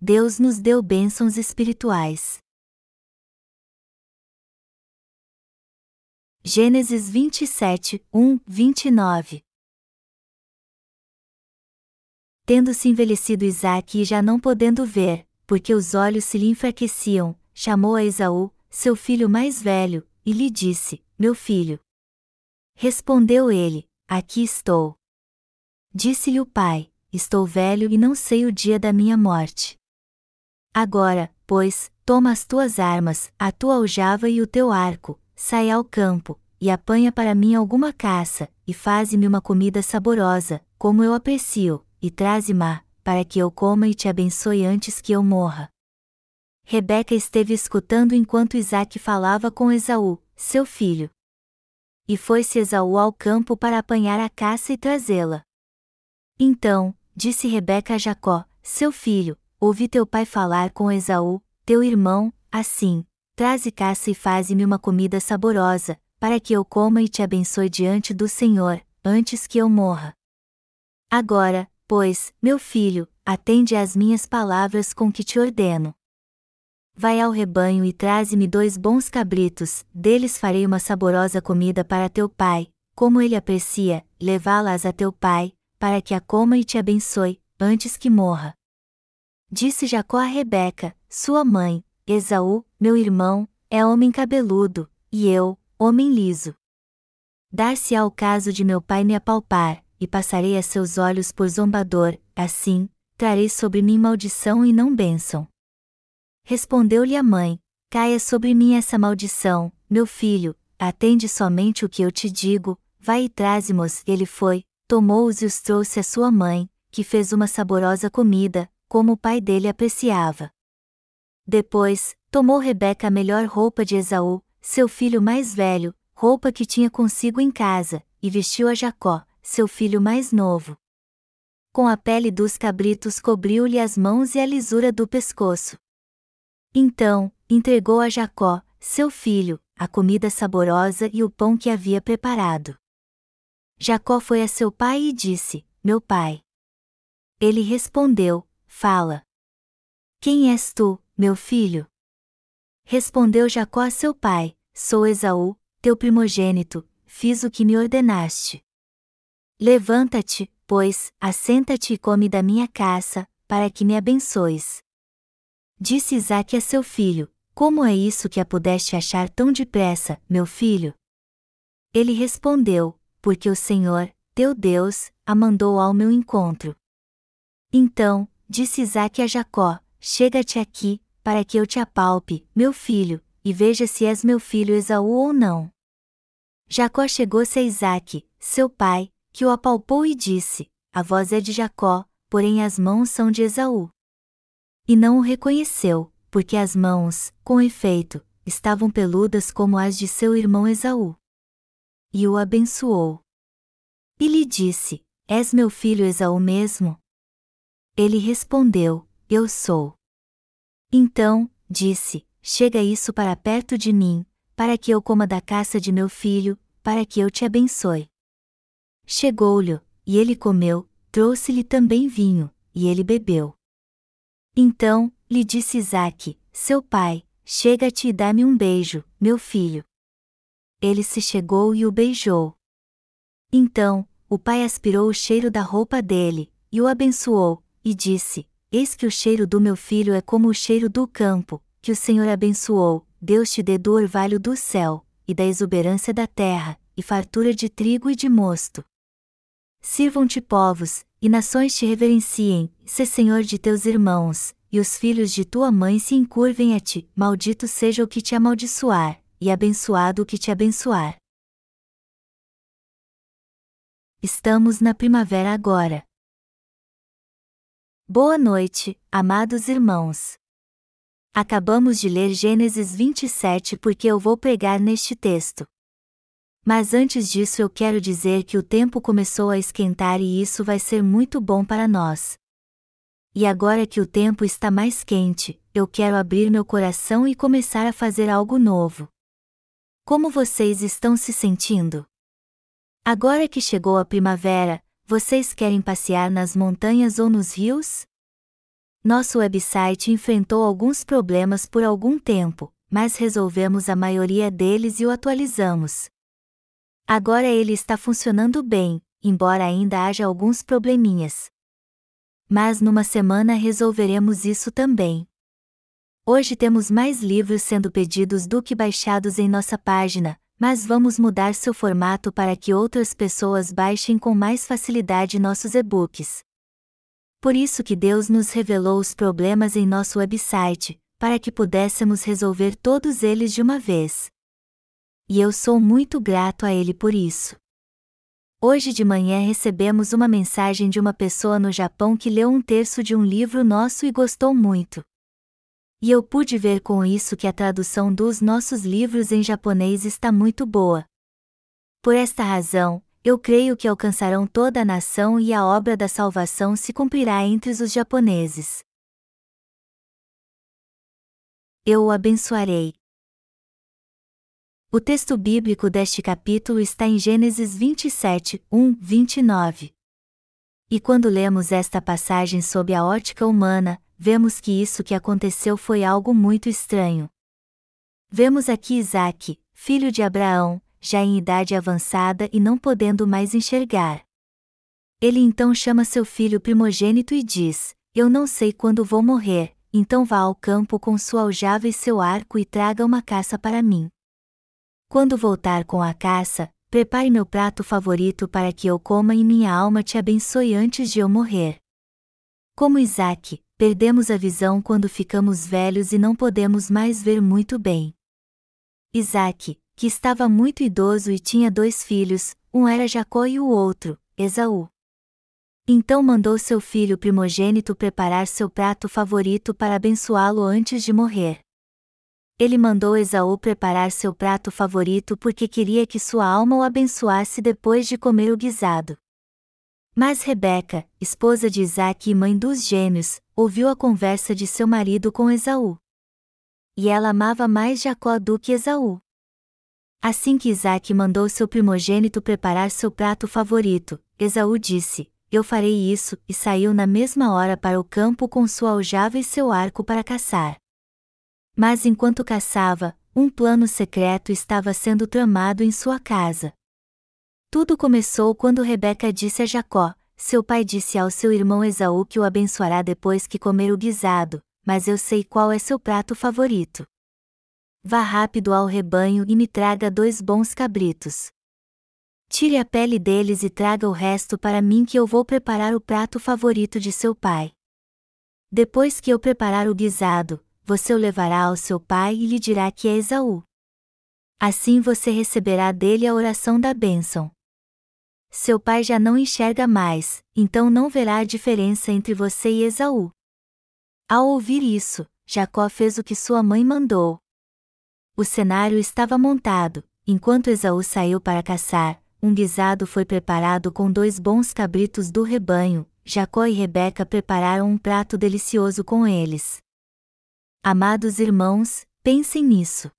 Deus nos deu bênçãos espirituais. Gênesis 27, 1, 29 Tendo-se envelhecido Isaque e já não podendo ver, porque os olhos se lhe enfraqueciam, chamou a Esaú, seu filho mais velho, e lhe disse: Meu filho. Respondeu ele: Aqui estou. Disse-lhe o pai: Estou velho e não sei o dia da minha morte. Agora, pois, toma as tuas armas, a tua aljava e o teu arco, sai ao campo, e apanha para mim alguma caça, e faze-me uma comida saborosa, como eu aprecio, e traze-ma, para que eu coma e te abençoe antes que eu morra. Rebeca esteve escutando enquanto Isaac falava com Esaú, seu filho. E foi-se Esaú ao campo para apanhar a caça e trazê-la. Então, disse Rebeca a Jacó, seu filho, ouvi teu pai falar com Esaú, teu irmão, assim: traze caça e faze-me uma comida saborosa, para que eu coma e te abençoe diante do Senhor, antes que eu morra. Agora, pois, meu filho, atende às minhas palavras com que te ordeno. Vai ao rebanho e traze-me dois bons cabritos, deles farei uma saborosa comida para teu pai, como ele aprecia, levá-las a teu pai, para que a coma e te abençoe, antes que morra. Disse Jacó a Rebeca, sua mãe, Esaú, meu irmão, é homem cabeludo, e eu, homem liso. Dar-se-á o caso de meu pai me apalpar, e passarei a seus olhos por zombador, assim, trarei sobre mim maldição e não bênção. Respondeu-lhe a mãe: Caia sobre mim essa maldição, meu filho, atende somente o que eu te digo, vai e traze-mos. Ele foi, tomou-os e os trouxe à sua mãe, que fez uma saborosa comida, como o pai dele apreciava. Depois, tomou Rebeca a melhor roupa de Esaú, seu filho mais velho, roupa que tinha consigo em casa, e vestiu a Jacó, seu filho mais novo. Com a pele dos cabritos cobriu-lhe as mãos e a lisura do pescoço. Então, entregou a Jacó, seu filho, a comida saborosa e o pão que havia preparado. Jacó foi a seu pai e disse: Meu pai. Ele respondeu: Fala. Quem és tu, meu filho? Respondeu Jacó a seu pai: Sou Esaú, teu primogênito, fiz o que me ordenaste. Levanta-te, pois, assenta-te e come da minha caça, para que me abençoes. Disse Isaque a seu filho: Como é isso que a pudeste achar tão depressa, meu filho? Ele respondeu: Porque o Senhor, teu Deus, a mandou ao meu encontro. Então, disse Isaque a Jacó: Chega-te aqui, para que eu te apalpe, meu filho, e veja se és meu filho Esaú ou não. Jacó chegou-se a Isaque, seu pai, que o apalpou e disse: A voz é de Jacó, porém as mãos são de Esaú. E não o reconheceu, porque as mãos, com efeito, estavam peludas como as de seu irmão Esaú. E o abençoou. E lhe disse: És meu filho Esaú mesmo? Ele respondeu: Eu sou. Então, disse: Chega isso para perto de mim, para que eu coma da caça de meu filho, para que eu te abençoe. Chegou-lhe, e ele comeu, trouxe-lhe também vinho, e ele bebeu. Então, lhe disse Isaque, seu pai, chega-te e dá-me um beijo, meu filho. Ele se chegou e o beijou. Então, o pai aspirou o cheiro da roupa dele, e o abençoou, e disse: Eis que o cheiro do meu filho é como o cheiro do campo, que o Senhor abençoou, Deus te dê do orvalho do céu, e da exuberância da terra, e fartura de trigo e de mosto. Sirvam-te povos, e nações te reverenciem, se Senhor de teus irmãos, e os filhos de tua mãe se encurvem a ti, maldito seja o que te amaldiçoar, e abençoado o que te abençoar. Estamos na primavera agora. Boa noite, amados irmãos. Acabamos de ler Gênesis 27 porque eu vou pregar neste texto. Mas antes disso eu quero dizer que o tempo começou a esquentar e isso vai ser muito bom para nós. E agora que o tempo está mais quente, eu quero abrir meu coração e começar a fazer algo novo. Como vocês estão se sentindo? Agora que chegou a primavera, vocês querem passear nas montanhas ou nos rios? Nosso website enfrentou alguns problemas por algum tempo, mas resolvemos a maioria deles e o atualizamos. Agora ele está funcionando bem, embora ainda haja alguns probleminhas. Mas numa semana resolveremos isso também. Hoje temos mais livros sendo pedidos do que baixados em nossa página, mas vamos mudar seu formato para que outras pessoas baixem com mais facilidade nossos e-books. Por isso que Deus nos revelou os problemas em nosso website, para que pudéssemos resolver todos eles de uma vez. E eu sou muito grato a Ele por isso. Hoje de manhã recebemos uma mensagem de uma pessoa no Japão que leu um terço de um livro nosso e gostou muito. E eu pude ver com isso que a tradução dos nossos livros em japonês está muito boa. Por esta razão, eu creio que alcançarão toda a nação e a obra da salvação se cumprirá entre os japoneses. Eu o abençoarei. O texto bíblico deste capítulo está em Gênesis 27, 1, 29. E quando lemos esta passagem sob a ótica humana, vemos que isso que aconteceu foi algo muito estranho. Vemos aqui Isaac, filho de Abraão, já em idade avançada e não podendo mais enxergar. Ele então chama seu filho primogênito e diz: Eu não sei quando vou morrer, então vá ao campo com sua aljava e seu arco e traga uma caça para mim. Quando voltar com a caça, prepare meu prato favorito para que eu coma e minha alma te abençoe antes de eu morrer. Como Isaac, perdemos a visão quando ficamos velhos e não podemos mais ver muito bem. Isaac, que estava muito idoso e tinha dois filhos, um era Jacó e o outro, Esaú. Então mandou seu filho primogênito preparar seu prato favorito para abençoá-lo antes de morrer ele mandou Esaú preparar seu prato favorito porque queria que sua alma o abençoasse depois de comer o guisado. Mas Rebeca, esposa de Isaac e mãe dos gêmeos, ouviu a conversa de seu marido com Esaú. E ela amava mais Jacó do que Esaú. Assim que Isaac mandou seu primogênito preparar seu prato favorito, Esaú disse: Eu farei isso, e saiu na mesma hora para o campo com sua aljava e seu arco para caçar. Mas enquanto caçava, um plano secreto estava sendo tramado em sua casa. Tudo começou quando Rebeca disse a Jacó: Seu pai disse ao seu irmão Esaú que o abençoará depois que comer o guisado, mas eu sei qual é seu prato favorito. Vá rápido ao rebanho e me traga dois bons cabritos. Tire a pele deles e traga o resto para mim que eu vou preparar o prato favorito de seu pai. Depois que eu preparar o guisado, você o levará ao seu pai e lhe dirá que é Esaú. Assim você receberá dele a oração da bênção. Seu pai já não enxerga mais, então não verá a diferença entre você e Esaú. Ao ouvir isso, Jacó fez o que sua mãe mandou. O cenário estava montado, enquanto Esaú saiu para caçar, um guisado foi preparado com dois bons cabritos do rebanho, Jacó e Rebeca prepararam um prato delicioso com eles. Amados irmãos, pensem nisso.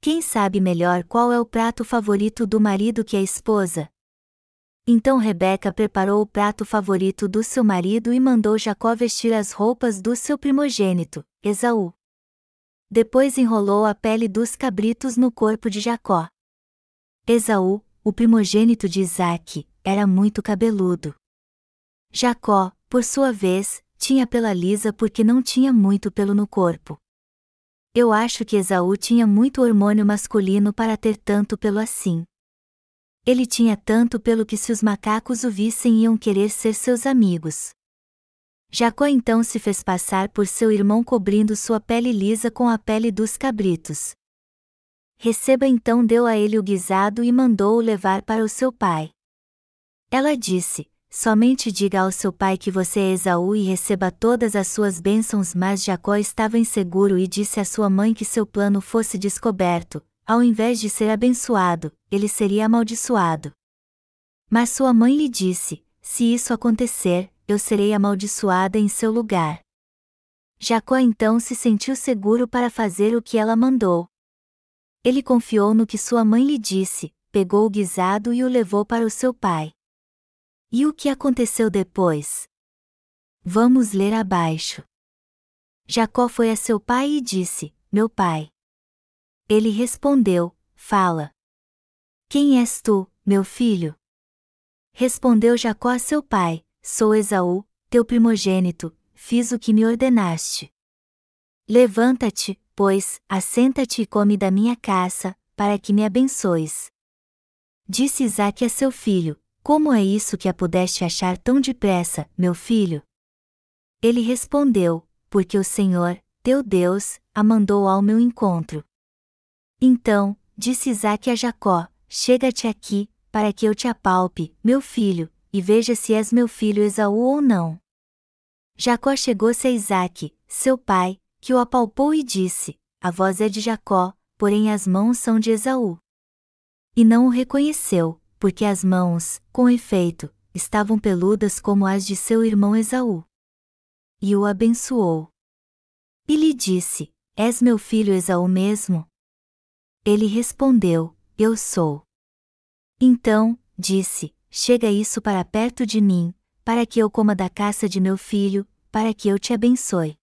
Quem sabe melhor qual é o prato favorito do marido que a esposa? Então Rebeca preparou o prato favorito do seu marido e mandou Jacó vestir as roupas do seu primogênito, Esaú. Depois enrolou a pele dos cabritos no corpo de Jacó. Esaú, o primogênito de Isaque, era muito cabeludo. Jacó, por sua vez, tinha pela lisa porque não tinha muito pelo no corpo. Eu acho que Esaú tinha muito hormônio masculino para ter tanto pelo assim. Ele tinha tanto pelo que se os macacos o vissem iam querer ser seus amigos. Jacó então se fez passar por seu irmão cobrindo sua pele lisa com a pele dos cabritos. Receba então deu a ele o guisado e mandou-o levar para o seu pai. Ela disse: Somente diga ao seu pai que você é Esaú e receba todas as suas bênçãos. Mas Jacó estava inseguro e disse à sua mãe que seu plano fosse descoberto, ao invés de ser abençoado, ele seria amaldiçoado. Mas sua mãe lhe disse: Se isso acontecer, eu serei amaldiçoada em seu lugar. Jacó então se sentiu seguro para fazer o que ela mandou. Ele confiou no que sua mãe lhe disse, pegou o guisado e o levou para o seu pai. E o que aconteceu depois? Vamos ler abaixo. Jacó foi a seu pai e disse: Meu pai. Ele respondeu: Fala. Quem és tu, meu filho? Respondeu Jacó a seu pai: Sou Esaú, teu primogênito, fiz o que me ordenaste. Levanta-te, pois, assenta-te e come da minha caça, para que me abençoes. Disse Isaque a seu filho: Como é isso que a pudeste achar tão depressa, meu filho? Ele respondeu: Porque o Senhor, teu Deus, a mandou ao meu encontro. Então, disse Isaque a Jacó: Chega-te aqui, para que eu te apalpe, meu filho, e veja se és meu filho Esaú ou não. Jacó chegou-se a Isaque, seu pai, que o apalpou e disse: A voz é de Jacó, porém as mãos são de Esaú. E não o reconheceu, porque as mãos, com efeito, estavam peludas como as de seu irmão Esaú. E o abençoou. E lhe disse: És meu filho Esaú mesmo? Ele respondeu: Eu sou. Então, disse: Chega isso para perto de mim, para que eu coma da caça de meu filho, para que eu te abençoe.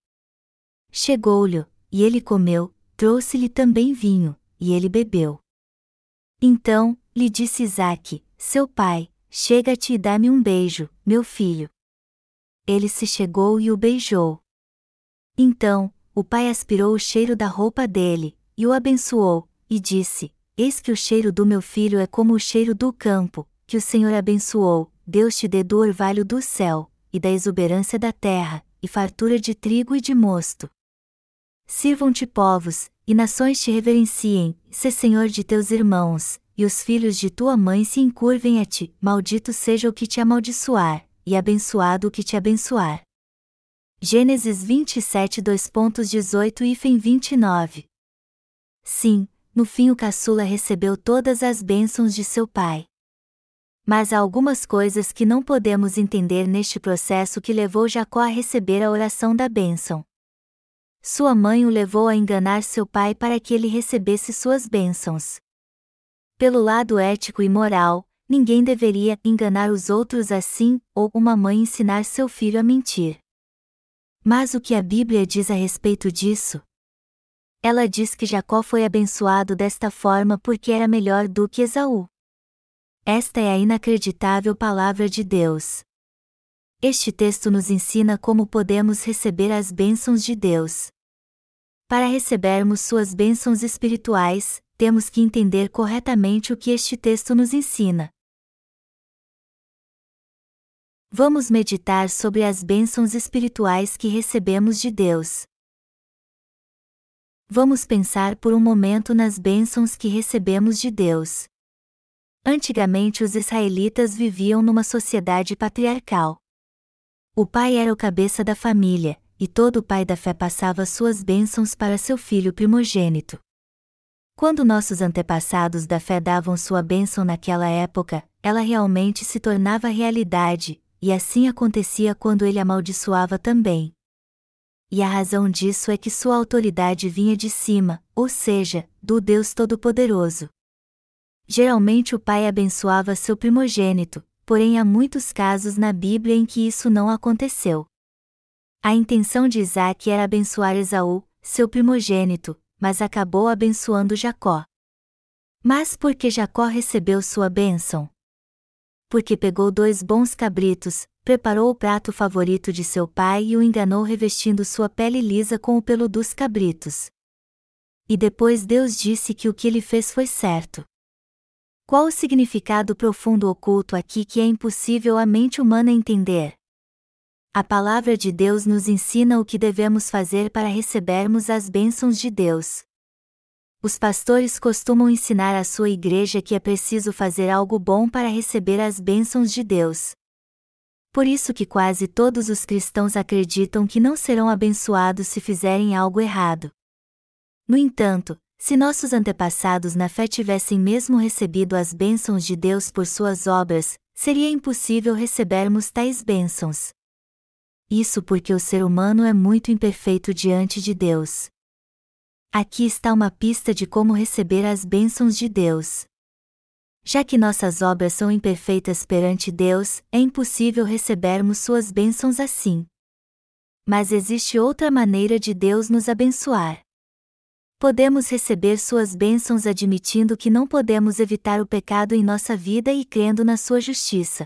Chegou-lhe, e ele comeu, trouxe-lhe também vinho, e ele bebeu. Então, lhe disse Isaque, seu pai, chega-te e dá-me um beijo, meu filho. Ele se chegou e o beijou. Então, o pai aspirou o cheiro da roupa dele, e o abençoou, e disse: Eis que o cheiro do meu filho é como o cheiro do campo, que o Senhor abençoou, Deus te dê do orvalho do céu, e da exuberância da terra, e fartura de trigo e de mosto. Sirvam-te povos, e nações te reverenciem, se Senhor de teus irmãos, e os filhos de tua mãe se encurvem a ti, maldito seja o que te amaldiçoar, e abençoado o que te abençoar. Gênesis 27 2.18 e 29 Sim, no fim o caçula recebeu todas as bênçãos de seu pai. Mas há algumas coisas que não podemos entender neste processo que levou Jacó a receber a oração da bênção. Sua mãe o levou a enganar seu pai para que ele recebesse suas bênçãos. Pelo lado ético e moral, ninguém deveria enganar os outros assim, ou uma mãe ensinar seu filho a mentir. Mas o que a Bíblia diz a respeito disso? Ela diz que Jacó foi abençoado desta forma porque era melhor do que Esaú. Esta é a inacreditável palavra de Deus. Este texto nos ensina como podemos receber as bênçãos de Deus. Para recebermos suas bênçãos espirituais, temos que entender corretamente o que este texto nos ensina. Vamos meditar sobre as bênçãos espirituais que recebemos de Deus. Vamos pensar por um momento nas bênçãos que recebemos de Deus. Antigamente os israelitas viviam numa sociedade patriarcal. O pai era o cabeça da família, e todo pai da fé passava suas bênçãos para seu filho primogênito. Quando nossos antepassados da fé davam sua bênção naquela época, ela realmente se tornava realidade, e assim acontecia quando ele amaldiçoava também e a razão disso é que sua autoridade vinha de cima, ou seja, do Deus Todo-Poderoso. Geralmente o pai abençoava seu primogênito, porém há muitos casos na Bíblia em que isso não aconteceu. A intenção de Isaac era abençoar Esaú, seu primogênito, mas acabou abençoando Jacó. Mas por que Jacó recebeu sua bênção? Porque pegou dois bons cabritos, preparou o prato favorito de seu pai e o enganou revestindo sua pele lisa com o pelo dos cabritos. E depois Deus disse que o que ele fez foi certo. Qual o significado profundo oculto aqui que é impossível a mente humana entender? A palavra de Deus nos ensina o que devemos fazer para recebermos as bênçãos de Deus. Os pastores costumam ensinar à sua igreja que é preciso fazer algo bom para receber as bênçãos de Deus por isso que quase todos os cristãos acreditam que não serão abençoados se fizerem algo errado. No entanto, se nossos antepassados na fé tivessem mesmo recebido as bênçãos de Deus por suas obras, seria impossível recebermos tais bênçãos. Isso porque o ser humano é muito imperfeito diante de Deus. Aqui está uma pista de como receber as bênçãos de Deus. Já que nossas obras são imperfeitas perante Deus, é impossível recebermos suas bênçãos assim. mas existe outra maneira de Deus nos abençoar. Podemos receber suas bênçãos admitindo que não podemos evitar o pecado em nossa vida e crendo na sua justiça.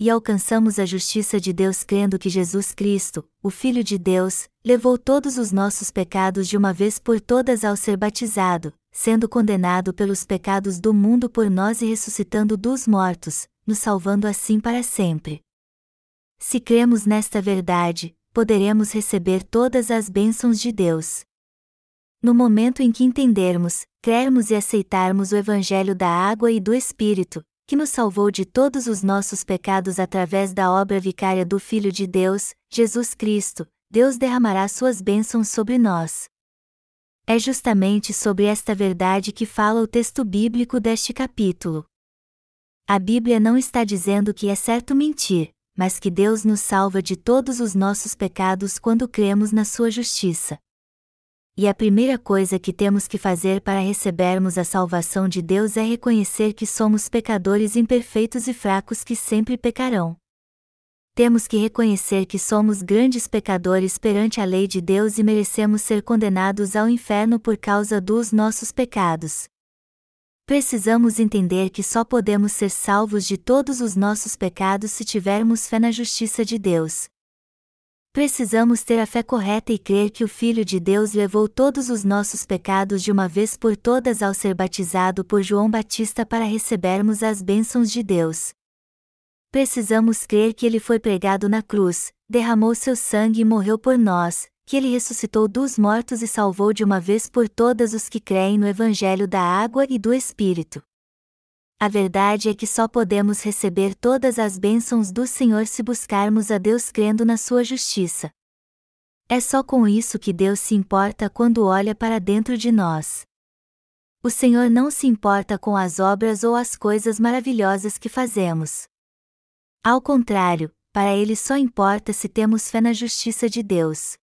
E alcançamos a justiça de Deus crendo que Jesus Cristo, o Filho de Deus, levou todos os nossos pecados de uma vez por todas ao ser batizado, sendo condenado pelos pecados do mundo por nós e ressuscitando dos mortos, nos salvando assim para sempre. Se cremos nesta verdade, poderemos receber todas as bênçãos de Deus. No momento em que entendermos, crermos e aceitarmos o Evangelho da água e do Espírito, que nos salvou de todos os nossos pecados através da obra vicária do Filho de Deus, Jesus Cristo, Deus derramará suas bênçãos sobre nós. É justamente sobre esta verdade que fala o texto bíblico deste capítulo. A Bíblia não está dizendo que é certo mentir, mas que Deus nos salva de todos os nossos pecados quando cremos na sua justiça. E a primeira coisa que temos que fazer para recebermos a salvação de Deus é reconhecer que somos pecadores imperfeitos e fracos que sempre pecarão. Temos que reconhecer que somos grandes pecadores perante a lei de Deus e merecemos ser condenados ao inferno por causa dos nossos pecados. Precisamos entender que só podemos ser salvos de todos os nossos pecados se tivermos fé na justiça de Deus. Precisamos ter a fé correta e crer que o Filho de Deus levou todos os nossos pecados de uma vez por todas ao ser batizado por João Batista para recebermos as bênçãos de Deus. Precisamos crer que ele foi pregado na cruz, derramou seu sangue e morreu por nós, que ele ressuscitou dos mortos e salvou de uma vez por todas os que creem no Evangelho da água e do Espírito. A verdade é que só podemos receber todas as bênçãos do Senhor se buscarmos a Deus crendo na sua justiça. É só com isso que Deus se importa quando olha para dentro de nós. O Senhor não se importa com as obras ou as coisas maravilhosas que fazemos. Ao contrário, para Ele só importa se temos fé na justiça de Deus.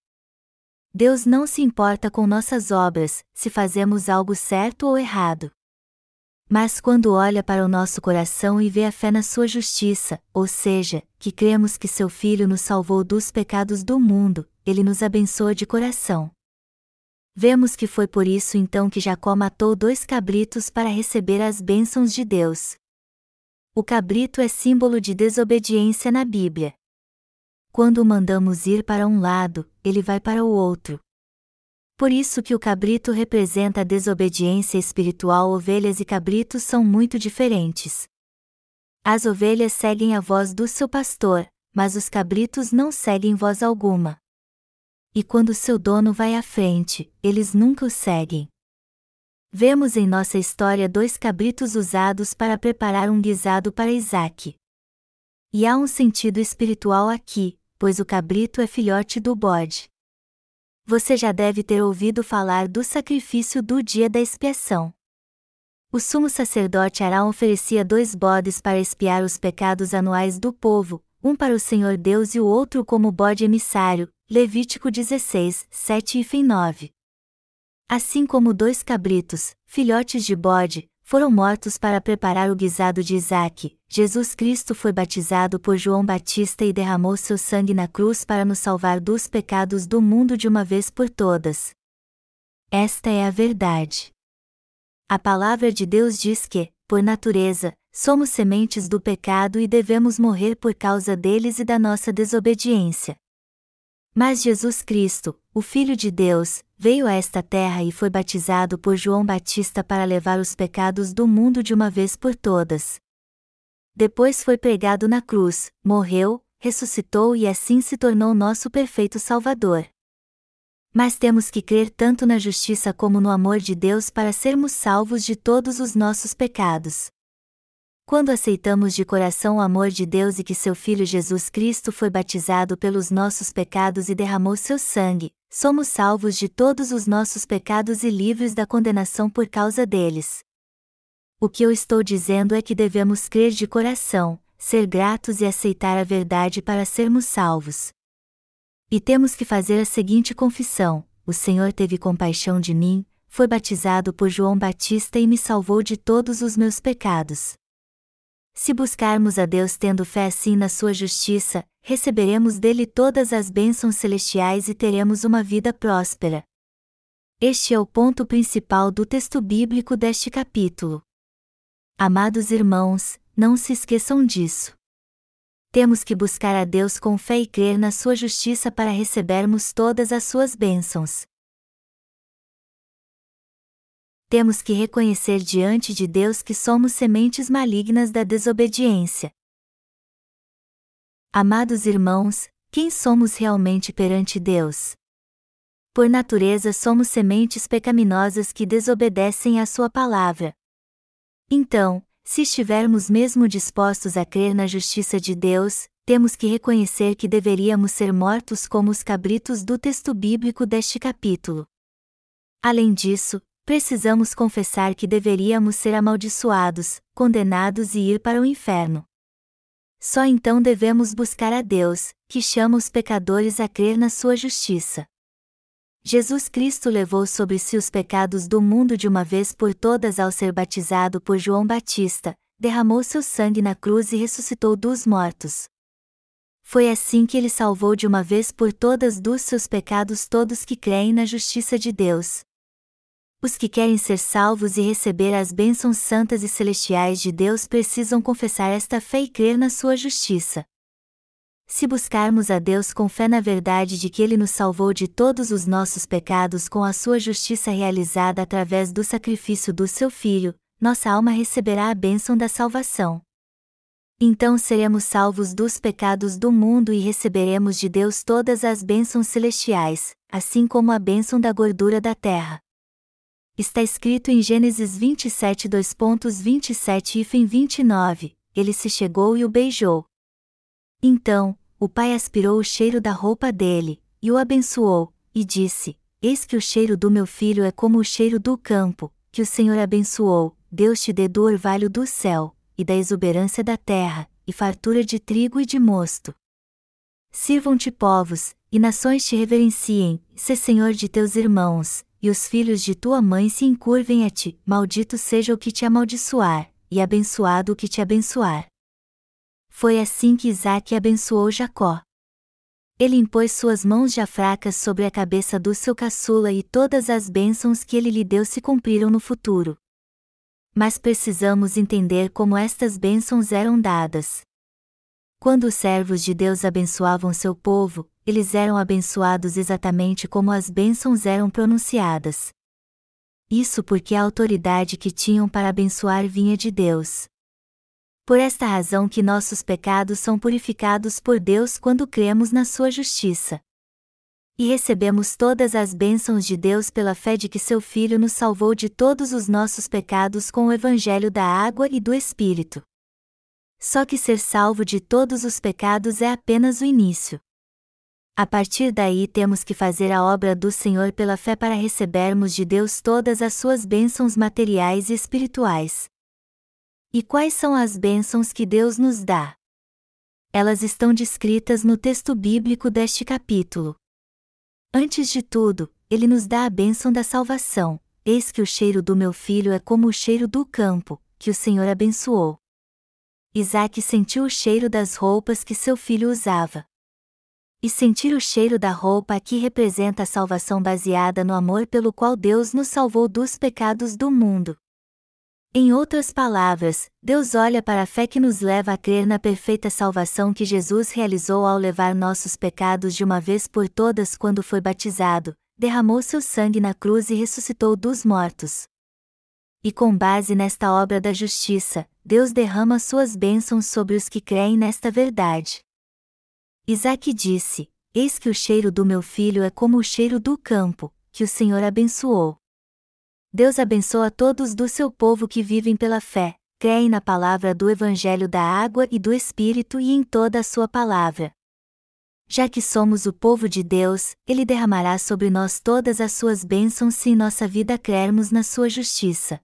Deus não se importa com nossas obras, se fazemos algo certo ou errado. Mas quando olha para o nosso coração e vê a fé na sua justiça, ou seja, que cremos que seu Filho nos salvou dos pecados do mundo, ele nos abençoa de coração. Vemos que foi por isso então que Jacó matou dois cabritos para receber as bênçãos de Deus. O cabrito é símbolo de desobediência na Bíblia. Quando o mandamos ir para um lado, ele vai para o outro, por isso que o cabrito representa a desobediência espiritual. Ovelhas e cabritos são muito diferentes. As ovelhas seguem a voz do seu pastor, mas os cabritos não seguem voz alguma. E quando seu dono vai à frente, eles nunca o seguem. Vemos em nossa história dois cabritos usados para preparar um guisado para Isaac. E há um sentido espiritual aqui, pois o cabrito é filhote do bode você já deve ter ouvido falar do sacrifício do dia da expiação. O sumo sacerdote Arão oferecia dois bodes para expiar os pecados anuais do povo, um para o Senhor Deus e o outro como bode emissário, Levítico 16, 7 e 9. Assim como dois cabritos, filhotes de bode, foram mortos para preparar o guisado de Isaac, Jesus Cristo foi batizado por João Batista e derramou seu sangue na cruz para nos salvar dos pecados do mundo de uma vez por todas. Esta é a verdade. A palavra de Deus diz que, por natureza, somos sementes do pecado e devemos morrer por causa deles e da nossa desobediência. Mas Jesus Cristo, o Filho de Deus, veio a esta terra e foi batizado por João Batista para levar os pecados do mundo de uma vez por todas. Depois foi pregado na cruz, morreu, ressuscitou e assim se tornou nosso perfeito Salvador. Mas temos que crer tanto na justiça como no amor de Deus para sermos salvos de todos os nossos pecados. Quando aceitamos de coração o amor de Deus e que seu Filho Jesus Cristo foi batizado pelos nossos pecados e derramou seu sangue, somos salvos de todos os nossos pecados e livres da condenação por causa deles. O que eu estou dizendo é que devemos crer de coração, ser gratos e aceitar a verdade para sermos salvos. E temos que fazer a seguinte confissão: O Senhor teve compaixão de mim, foi batizado por João Batista e me salvou de todos os meus pecados. Se buscarmos a Deus tendo fé assim na sua justiça, receberemos dele todas as bênçãos celestiais e teremos uma vida próspera. Este é o ponto principal do texto bíblico deste capítulo. Amados irmãos, não se esqueçam disso. Temos que buscar a Deus com fé e crer na sua justiça para recebermos todas as suas bênçãos. Temos que reconhecer diante de Deus que somos sementes malignas da desobediência. Amados irmãos, quem somos realmente perante Deus? Por natureza somos sementes pecaminosas que desobedecem à Sua palavra. Então, se estivermos mesmo dispostos a crer na justiça de Deus, temos que reconhecer que deveríamos ser mortos como os cabritos do texto bíblico deste capítulo. Além disso, precisamos confessar que deveríamos ser amaldiçoados, condenados e ir para o inferno. Só então devemos buscar a Deus, que chama os pecadores a crer na sua justiça. Jesus Cristo levou sobre si os pecados do mundo de uma vez por todas ao ser batizado por João Batista, derramou seu sangue na cruz e ressuscitou dos mortos. Foi assim que ele salvou de uma vez por todas dos seus pecados todos que creem na justiça de Deus, os que querem ser salvos e receber as bênçãos santas e celestiais de Deus precisam confessar esta fé e crer na sua justiça. Se buscarmos a Deus com fé na verdade de que Ele nos salvou de todos os nossos pecados com a sua justiça realizada através do sacrifício do seu Filho, nossa alma receberá a bênção da salvação. Então seremos salvos dos pecados do mundo e receberemos de Deus todas as bênçãos celestiais, assim como a bênção da gordura da terra está escrito em Gênesis 27 2.27 e 29, ele se chegou e o beijou. Então, o pai aspirou o cheiro da roupa dele, e o abençoou, e disse, Eis que o cheiro do meu filho é como o cheiro do campo, que o Senhor abençoou, Deus te dê do orvalho do céu, e da exuberância da terra, e fartura de trigo e de mosto. Sirvam-te povos, e nações te reverenciem, se Senhor de teus irmãos, e os filhos de tua mãe se encurvem a ti, maldito seja o que te amaldiçoar, e abençoado o que te abençoar. Foi assim que Isaac abençoou Jacó. Ele impôs suas mãos já fracas sobre a cabeça do seu caçula e todas as bênçãos que ele lhe deu se cumpriram no futuro. Mas precisamos entender como estas bênçãos eram dadas. Quando os servos de Deus abençoavam seu povo, eles eram abençoados exatamente como as bênçãos eram pronunciadas. Isso porque a autoridade que tinham para abençoar vinha de Deus. Por esta razão que nossos pecados são purificados por Deus quando cremos na sua justiça. E recebemos todas as bênçãos de Deus pela fé de que seu Filho nos salvou de todos os nossos pecados com o Evangelho da água e do Espírito. Só que ser salvo de todos os pecados é apenas o início. A partir daí temos que fazer a obra do Senhor pela fé para recebermos de Deus todas as suas bênçãos materiais e espirituais. E quais são as bênçãos que Deus nos dá? Elas estão descritas no texto bíblico deste capítulo. Antes de tudo, ele nos dá a bênção da salvação. Eis que o cheiro do meu filho é como o cheiro do campo, que o Senhor abençoou. Isaac sentiu o cheiro das roupas que seu filho usava. E sentir o cheiro da roupa aqui representa a salvação baseada no amor pelo qual Deus nos salvou dos pecados do mundo. Em outras palavras, Deus olha para a fé que nos leva a crer na perfeita salvação que Jesus realizou ao levar nossos pecados de uma vez por todas quando foi batizado, derramou seu sangue na cruz e ressuscitou dos mortos. E com base nesta obra da justiça, Deus derrama suas bênçãos sobre os que creem nesta verdade. Isaac disse: Eis que o cheiro do meu filho é como o cheiro do campo, que o Senhor abençoou. Deus abençoa todos do seu povo que vivem pela fé, creem na palavra do Evangelho da água e do Espírito e em toda a sua palavra. Já que somos o povo de Deus, Ele derramará sobre nós todas as suas bênçãos se em nossa vida crermos na sua justiça.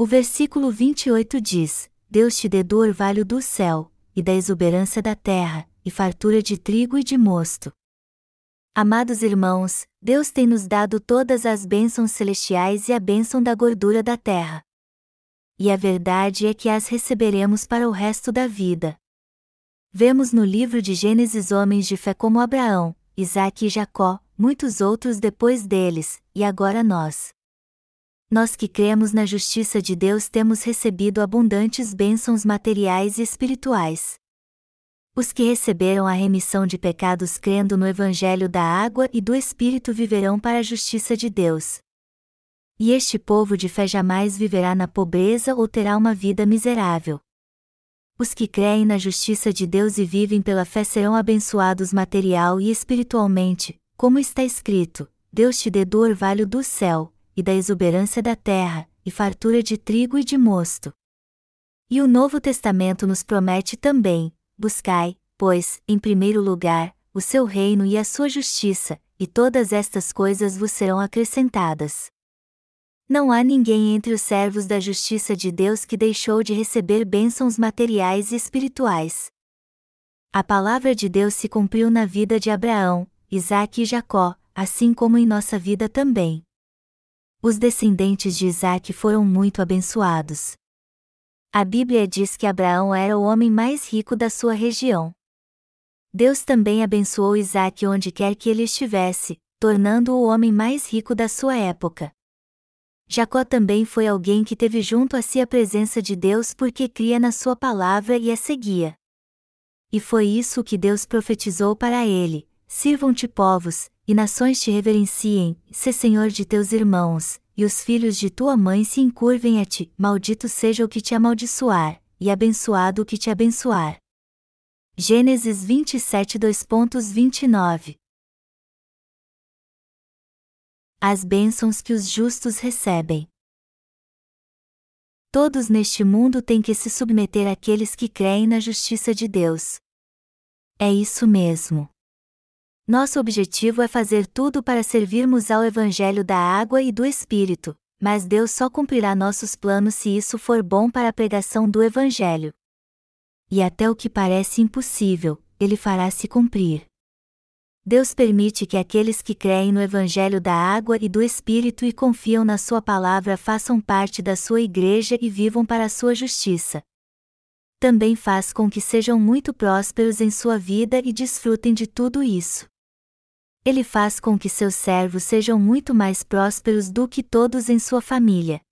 O versículo 28 diz: Deus te dê do orvalho do céu, e da exuberância da terra, e fartura de trigo e de mosto. Amados irmãos, Deus tem nos dado todas as bênçãos celestiais e a bênção da gordura da terra. E a verdade é que as receberemos para o resto da vida. Vemos no livro de Gênesis homens de fé como Abraão, Isaque e Jacó, muitos outros depois deles, e agora nós. Nós que cremos na justiça de Deus temos recebido abundantes bênçãos materiais e espirituais. Os que receberam a remissão de pecados crendo no Evangelho da água e do Espírito viverão para a justiça de Deus. E este povo de fé jamais viverá na pobreza ou terá uma vida miserável. Os que creem na justiça de Deus e vivem pela fé serão abençoados material e espiritualmente, como está escrito: Deus te dê do orvalho do céu, e da exuberância da terra, e fartura de trigo e de mosto. E o Novo Testamento nos promete também: Buscai, pois, em primeiro lugar, o seu reino e a sua justiça, e todas estas coisas vos serão acrescentadas. Não há ninguém entre os servos da justiça de Deus que deixou de receber bênçãos materiais e espirituais. A palavra de Deus se cumpriu na vida de Abraão, Isaque e Jacó, assim como em nossa vida também. Os descendentes de Isaque foram muito abençoados. A Bíblia diz que Abraão era o homem mais rico da sua região. Deus também abençoou Isaque onde quer que ele estivesse, tornando-o o homem mais rico da sua época. Jacó também foi alguém que teve junto a si a presença de Deus porque cria na sua palavra e a seguia. E foi isso que Deus profetizou para ele: Sirvam-te povos, e nações te reverenciem, se senhor de teus irmãos, e os filhos de tua mãe se encurvem a ti, maldito seja o que te amaldiçoar, e abençoado o que te abençoar. Gênesis 27 2.29 As bênçãos que os justos recebem. Todos neste mundo têm que se submeter àqueles que creem na justiça de Deus. É isso mesmo. Nosso objetivo é fazer tudo para servirmos ao Evangelho da água e do Espírito, mas Deus só cumprirá nossos planos se isso for bom para a pregação do Evangelho. E até o que parece impossível, Ele fará se cumprir. Deus permite que aqueles que creem no Evangelho da água e do Espírito e confiam na Sua palavra façam parte da Sua igreja e vivam para a Sua justiça. Também faz com que sejam muito prósperos em sua vida e desfrutem de tudo isso ele faz com que seus servos sejam muito mais prósperos do que todos em sua família.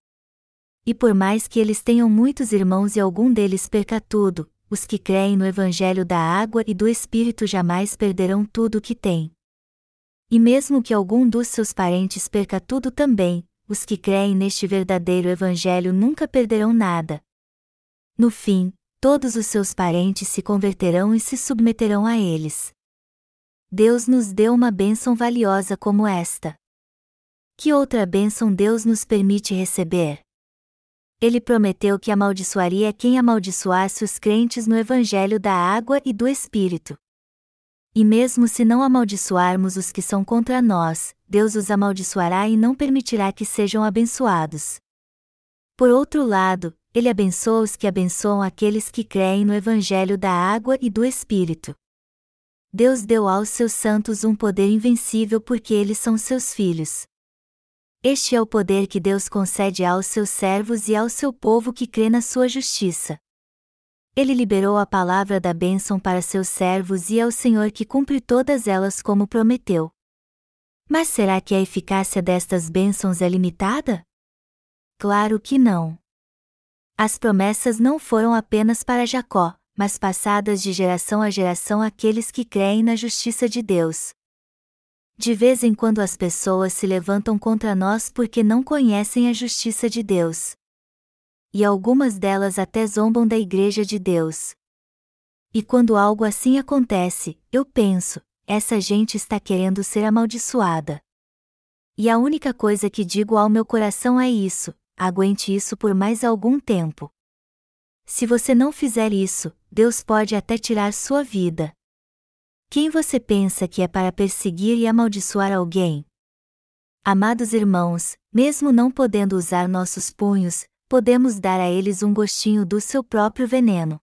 E por mais que eles tenham muitos irmãos e algum deles perca tudo, os que creem no Evangelho da água e do Espírito jamais perderão tudo o que têm. E mesmo que algum dos seus parentes perca tudo também, os que creem neste verdadeiro Evangelho nunca perderão nada. No fim, todos os seus parentes se converterão e se submeterão a eles. Deus nos deu uma bênção valiosa como esta. Que outra bênção Deus nos permite receber? Ele prometeu que amaldiçoaria quem amaldiçoasse os crentes no Evangelho da água e do Espírito. E mesmo se não amaldiçoarmos os que são contra nós, Deus os amaldiçoará e não permitirá que sejam abençoados. Por outro lado, Ele abençoa os que abençoam aqueles que creem no Evangelho da água e do Espírito. Deus deu aos seus santos um poder invencível porque eles são seus filhos. Este é o poder que Deus concede aos seus servos e ao seu povo que crê na sua justiça. Ele liberou a palavra da bênção para seus servos e é o Senhor que cumpre todas elas como prometeu. Mas será que a eficácia destas bênçãos é limitada? Claro que não. As promessas não foram apenas para Jacó, mas passadas de geração a geração àqueles que creem na justiça de Deus. De vez em quando as pessoas se levantam contra nós porque não conhecem a justiça de Deus. E algumas delas até zombam da Igreja de Deus. E quando algo assim acontece, eu penso: essa gente está querendo ser amaldiçoada. E a única coisa que digo ao meu coração é isso: aguente isso por mais algum tempo. Se você não fizer isso, Deus pode até tirar sua vida. Quem você pensa que é para perseguir e amaldiçoar alguém? Amados irmãos, mesmo não podendo usar nossos punhos, podemos dar a eles um gostinho do seu próprio veneno.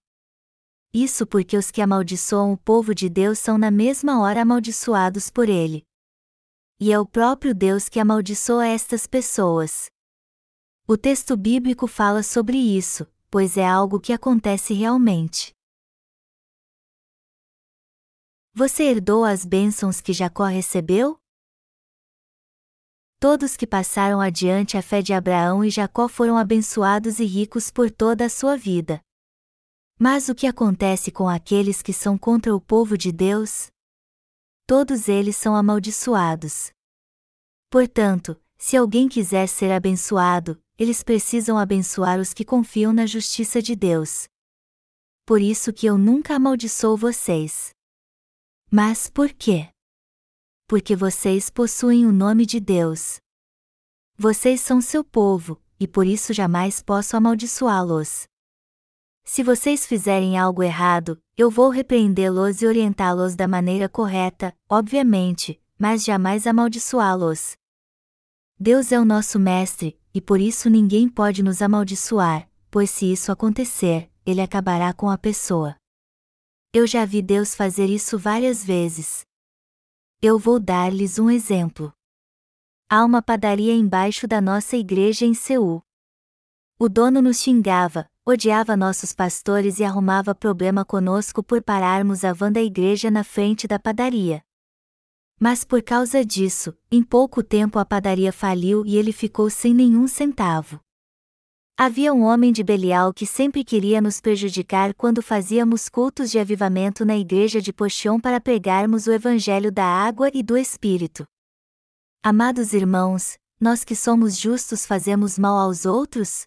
Isso porque os que amaldiçoam o povo de Deus são na mesma hora amaldiçoados por ele. E é o próprio Deus que amaldiçoa estas pessoas. O texto bíblico fala sobre isso, pois é algo que acontece realmente. Você herdou as bênçãos que Jacó recebeu? Todos que passaram adiante a fé de Abraão e Jacó foram abençoados e ricos por toda a sua vida. Mas o que acontece com aqueles que são contra o povo de Deus? Todos eles são amaldiçoados. Portanto, se alguém quiser ser abençoado, eles precisam abençoar os que confiam na justiça de Deus. Por isso que eu nunca amaldiçoo vocês. Mas por quê? porque vocês possuem o nome de Deus. Vocês são seu povo, e por isso jamais posso amaldiçoá-los. Se vocês fizerem algo errado, eu vou repreendê-los e orientá-los da maneira correta, obviamente, mas jamais amaldiçoá-los. Deus é o nosso mestre, e por isso ninguém pode nos amaldiçoar, pois se isso acontecer, ele acabará com a pessoa. Eu já vi Deus fazer isso várias vezes. Eu vou dar-lhes um exemplo. Há uma padaria embaixo da nossa igreja em Seul. O dono nos xingava, odiava nossos pastores e arrumava problema conosco por pararmos a van da igreja na frente da padaria. Mas por causa disso, em pouco tempo a padaria faliu e ele ficou sem nenhum centavo. Havia um homem de Belial que sempre queria nos prejudicar quando fazíamos cultos de avivamento na igreja de Pochon para pregarmos o evangelho da água e do Espírito. Amados irmãos, nós que somos justos fazemos mal aos outros?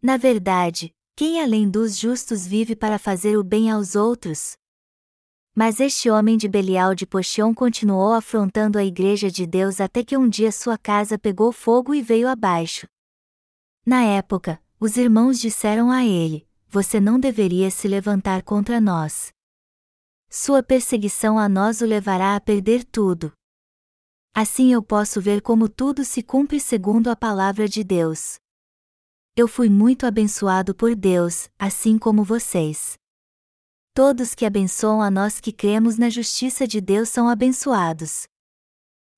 Na verdade, quem além dos justos vive para fazer o bem aos outros? Mas este homem de Belial de Pochon continuou afrontando a igreja de Deus até que um dia sua casa pegou fogo e veio abaixo. Na época, os irmãos disseram a ele: Você não deveria se levantar contra nós. Sua perseguição a nós o levará a perder tudo. Assim eu posso ver como tudo se cumpre segundo a palavra de Deus. Eu fui muito abençoado por Deus, assim como vocês. Todos que abençoam a nós que cremos na justiça de Deus são abençoados.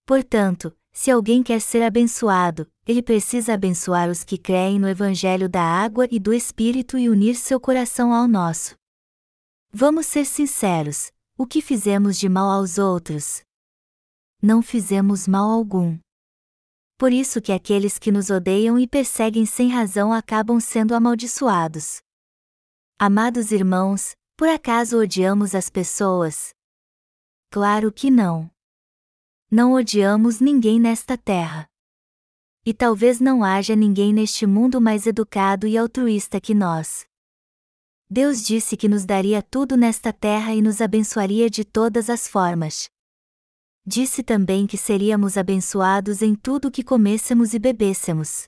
Portanto, se alguém quer ser abençoado, ele precisa abençoar os que creem no Evangelho da água e do Espírito e unir seu coração ao nosso. Vamos ser sinceros: o que fizemos de mal aos outros? Não fizemos mal algum. Por isso que aqueles que nos odeiam e perseguem sem razão acabam sendo amaldiçoados. Amados irmãos, por acaso odiamos as pessoas? Claro que não não odiamos ninguém nesta terra. E talvez não haja ninguém neste mundo mais educado e altruísta que nós. Deus disse que nos daria tudo nesta terra e nos abençoaria de todas as formas. Disse também que seríamos abençoados em tudo que comêssemos e bebêssemos.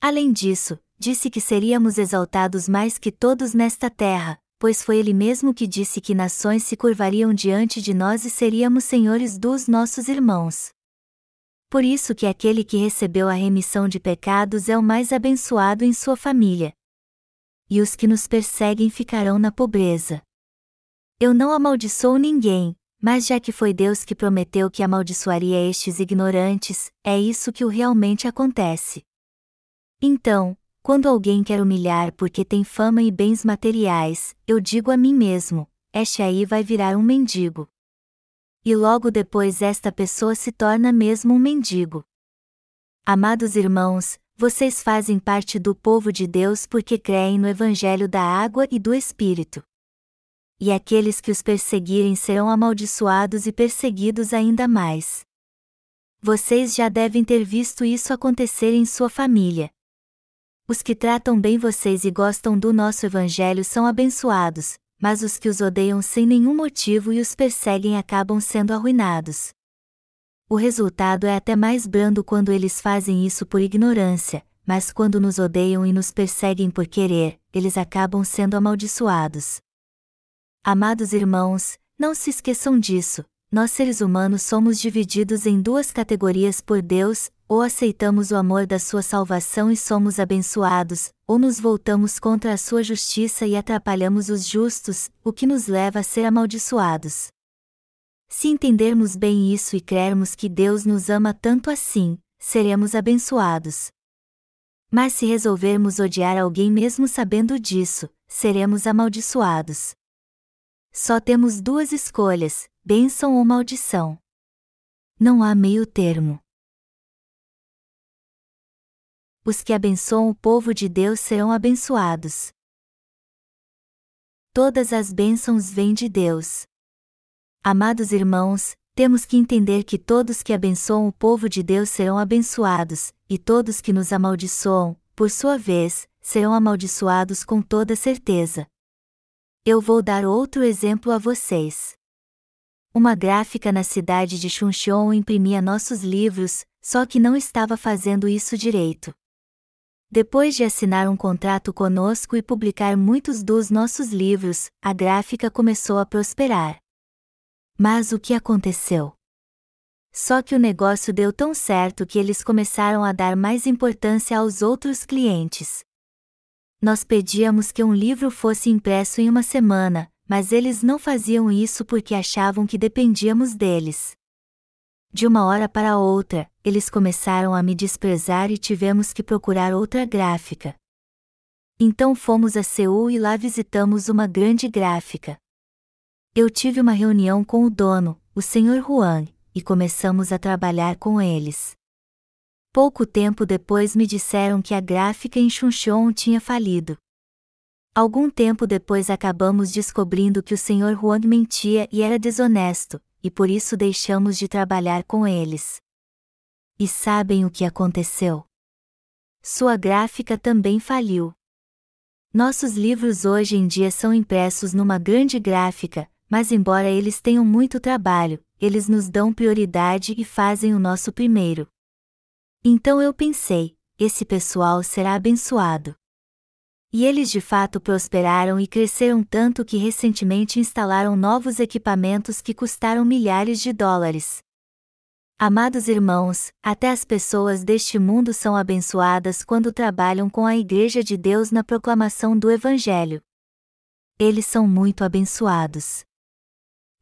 Além disso, disse que seríamos exaltados mais que todos nesta terra, pois foi ele mesmo que disse que nações se curvariam diante de nós e seríamos senhores dos nossos irmãos. Por isso que aquele que recebeu a remissão de pecados é o mais abençoado em sua família. E os que nos perseguem ficarão na pobreza. Eu não amaldiçoo ninguém, mas já que foi Deus que prometeu que amaldiçoaria estes ignorantes, é isso que realmente acontece. Então, quando alguém quer humilhar porque tem fama e bens materiais, eu digo a mim mesmo: este aí vai virar um mendigo. E logo depois esta pessoa se torna mesmo um mendigo. Amados irmãos, vocês fazem parte do povo de Deus porque creem no Evangelho da água e do Espírito. E aqueles que os perseguirem serão amaldiçoados e perseguidos ainda mais. Vocês já devem ter visto isso acontecer em sua família. Os que tratam bem vocês e gostam do nosso Evangelho são abençoados, mas os que os odeiam sem nenhum motivo e os perseguem acabam sendo arruinados. O resultado é até mais brando quando eles fazem isso por ignorância, mas quando nos odeiam e nos perseguem por querer, eles acabam sendo amaldiçoados. Amados irmãos, não se esqueçam disso, nós seres humanos somos divididos em duas categorias por Deus, ou aceitamos o amor da sua salvação e somos abençoados, ou nos voltamos contra a sua justiça e atrapalhamos os justos, o que nos leva a ser amaldiçoados. Se entendermos bem isso e crermos que Deus nos ama tanto assim, seremos abençoados. Mas se resolvermos odiar alguém mesmo sabendo disso, seremos amaldiçoados. Só temos duas escolhas: bênção ou maldição. Não há meio termo. Os que abençoam o povo de Deus serão abençoados. Todas as bênçãos vêm de Deus. Amados irmãos, temos que entender que todos que abençoam o povo de Deus serão abençoados, e todos que nos amaldiçoam, por sua vez, serão amaldiçoados com toda certeza. Eu vou dar outro exemplo a vocês. Uma gráfica na cidade de Chuncheon imprimia nossos livros, só que não estava fazendo isso direito. Depois de assinar um contrato conosco e publicar muitos dos nossos livros, a gráfica começou a prosperar. Mas o que aconteceu? Só que o negócio deu tão certo que eles começaram a dar mais importância aos outros clientes. Nós pedíamos que um livro fosse impresso em uma semana, mas eles não faziam isso porque achavam que dependíamos deles. De uma hora para outra, eles começaram a me desprezar e tivemos que procurar outra gráfica. Então fomos a Seul e lá visitamos uma grande gráfica. Eu tive uma reunião com o dono, o Sr. Juan, e começamos a trabalhar com eles. Pouco tempo depois me disseram que a gráfica em Chuncheon tinha falido. Algum tempo depois acabamos descobrindo que o Sr. Juan mentia e era desonesto, e por isso deixamos de trabalhar com eles. E sabem o que aconteceu? Sua gráfica também faliu. Nossos livros hoje em dia são impressos numa grande gráfica, mas embora eles tenham muito trabalho, eles nos dão prioridade e fazem o nosso primeiro. Então eu pensei: esse pessoal será abençoado. E eles de fato prosperaram e cresceram tanto que recentemente instalaram novos equipamentos que custaram milhares de dólares. Amados irmãos, até as pessoas deste mundo são abençoadas quando trabalham com a Igreja de Deus na proclamação do Evangelho. Eles são muito abençoados.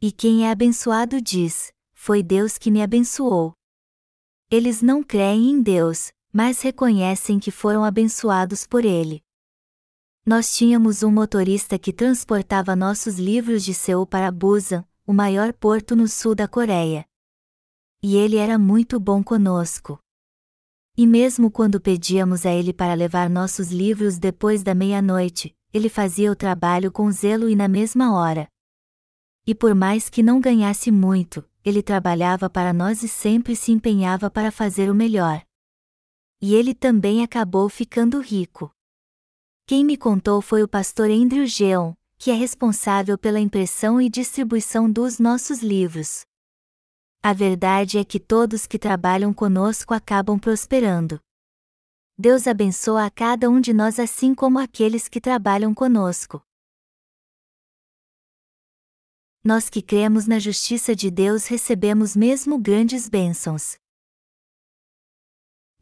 E quem é abençoado diz: Foi Deus que me abençoou. Eles não creem em Deus, mas reconhecem que foram abençoados por Ele. Nós tínhamos um motorista que transportava nossos livros de Seul para Busan, o maior porto no sul da Coreia. E ele era muito bom conosco. E mesmo quando pedíamos a ele para levar nossos livros depois da meia-noite, ele fazia o trabalho com zelo e na mesma hora. E por mais que não ganhasse muito, ele trabalhava para nós e sempre se empenhava para fazer o melhor. E ele também acabou ficando rico. Quem me contou foi o pastor Andrew Geon, que é responsável pela impressão e distribuição dos nossos livros. A verdade é que todos que trabalham conosco acabam prosperando. Deus abençoa a cada um de nós assim como aqueles que trabalham conosco. Nós que cremos na justiça de Deus recebemos mesmo grandes bênçãos.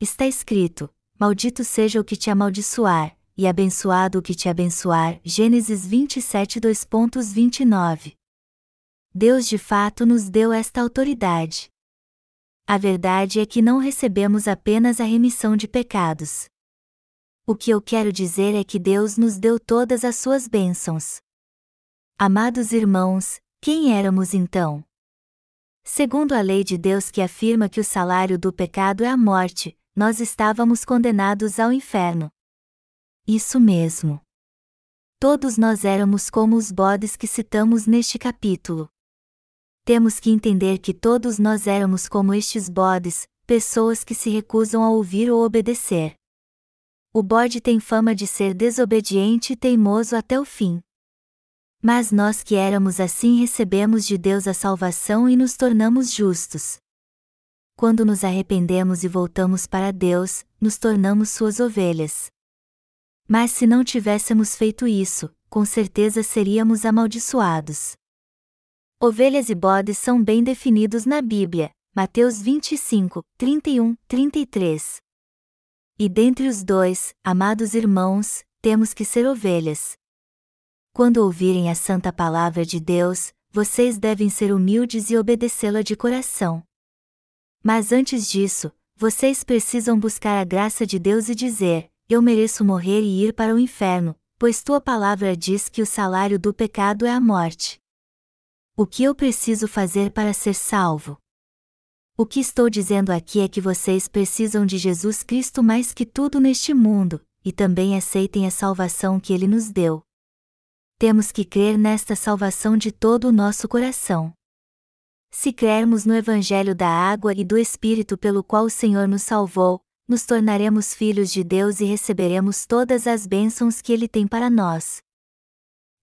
Está escrito: Maldito seja o que te amaldiçoar, e abençoado o que te abençoar. Gênesis 27 2.29 Deus de fato nos deu esta autoridade. A verdade é que não recebemos apenas a remissão de pecados. O que eu quero dizer é que Deus nos deu todas as suas bênçãos. Amados irmãos, quem éramos então? Segundo a lei de Deus que afirma que o salário do pecado é a morte, nós estávamos condenados ao inferno. Isso mesmo. Todos nós éramos como os bodes que citamos neste capítulo. Temos que entender que todos nós éramos como estes bodes, pessoas que se recusam a ouvir ou obedecer. O bode tem fama de ser desobediente e teimoso até o fim. Mas nós que éramos assim recebemos de Deus a salvação e nos tornamos justos. Quando nos arrependemos e voltamos para Deus, nos tornamos suas ovelhas. Mas se não tivéssemos feito isso, com certeza seríamos amaldiçoados. Ovelhas e bodes são bem definidos na Bíblia, Mateus 25, 31, 33. E dentre os dois, amados irmãos, temos que ser ovelhas. Quando ouvirem a santa palavra de Deus, vocês devem ser humildes e obedecê-la de coração. Mas antes disso, vocês precisam buscar a graça de Deus e dizer: eu mereço morrer e ir para o inferno, pois tua palavra diz que o salário do pecado é a morte. O que eu preciso fazer para ser salvo? O que estou dizendo aqui é que vocês precisam de Jesus Cristo mais que tudo neste mundo, e também aceitem a salvação que ele nos deu. Temos que crer nesta salvação de todo o nosso coração. Se crermos no Evangelho da água e do Espírito pelo qual o Senhor nos salvou, nos tornaremos filhos de Deus e receberemos todas as bênçãos que Ele tem para nós.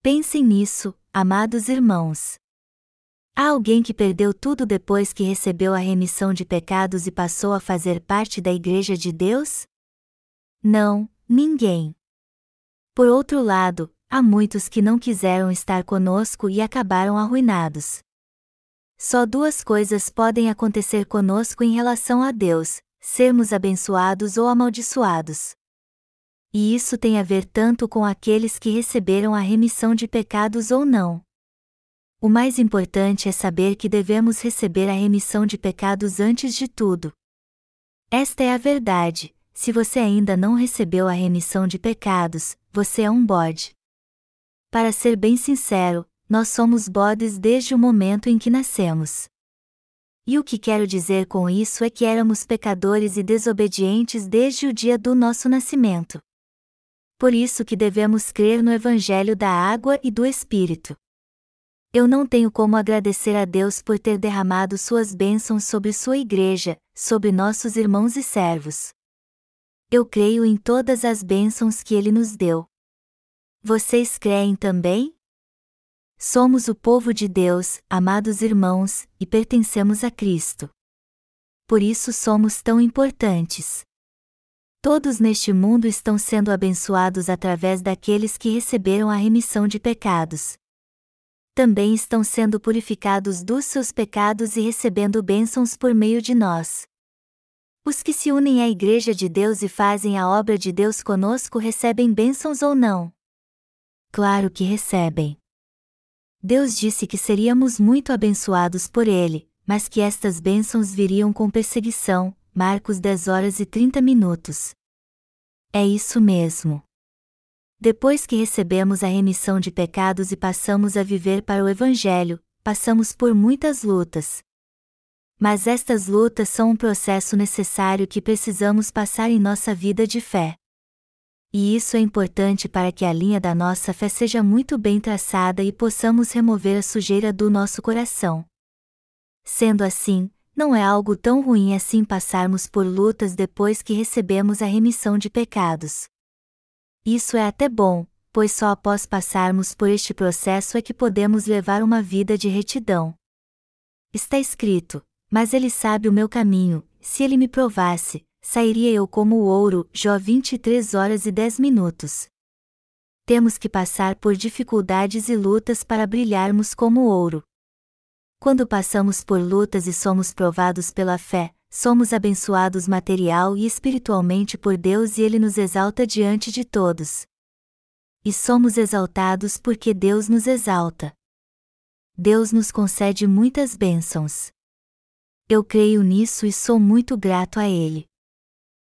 Pensem nisso, amados irmãos. Há alguém que perdeu tudo depois que recebeu a remissão de pecados e passou a fazer parte da Igreja de Deus? Não, ninguém. Por outro lado, há muitos que não quiseram estar conosco e acabaram arruinados. Só duas coisas podem acontecer conosco em relação a Deus: sermos abençoados ou amaldiçoados. E isso tem a ver tanto com aqueles que receberam a remissão de pecados ou não. O mais importante é saber que devemos receber a remissão de pecados antes de tudo. Esta é a verdade, se você ainda não recebeu a remissão de pecados, você é um bode. Para ser bem sincero, nós somos bodes desde o momento em que nascemos. E o que quero dizer com isso é que éramos pecadores e desobedientes desde o dia do nosso nascimento. Por isso que devemos crer no Evangelho da água e do Espírito. Eu não tenho como agradecer a Deus por ter derramado suas bênçãos sobre sua igreja, sobre nossos irmãos e servos. Eu creio em todas as bênçãos que ele nos deu. Vocês creem também? Somos o povo de Deus, amados irmãos, e pertencemos a Cristo. Por isso somos tão importantes. Todos neste mundo estão sendo abençoados através daqueles que receberam a remissão de pecados. Também estão sendo purificados dos seus pecados e recebendo bênçãos por meio de nós. Os que se unem à Igreja de Deus e fazem a obra de Deus conosco recebem bênçãos ou não? Claro que recebem. Deus disse que seríamos muito abençoados por Ele, mas que estas bênçãos viriam com perseguição. Marcos 10 horas e 30 minutos. É isso mesmo. Depois que recebemos a remissão de pecados e passamos a viver para o Evangelho, passamos por muitas lutas. Mas estas lutas são um processo necessário que precisamos passar em nossa vida de fé. E isso é importante para que a linha da nossa fé seja muito bem traçada e possamos remover a sujeira do nosso coração. Sendo assim, não é algo tão ruim assim passarmos por lutas depois que recebemos a remissão de pecados. Isso é até bom, pois só após passarmos por este processo é que podemos levar uma vida de retidão. Está escrito: Mas ele sabe o meu caminho, se ele me provasse, sairia eu como o ouro. Jó 23 horas e 10 minutos. Temos que passar por dificuldades e lutas para brilharmos como ouro. Quando passamos por lutas e somos provados pela fé, somos abençoados material e espiritualmente por Deus e Ele nos exalta diante de todos. E somos exaltados porque Deus nos exalta. Deus nos concede muitas bênçãos. Eu creio nisso e sou muito grato a Ele.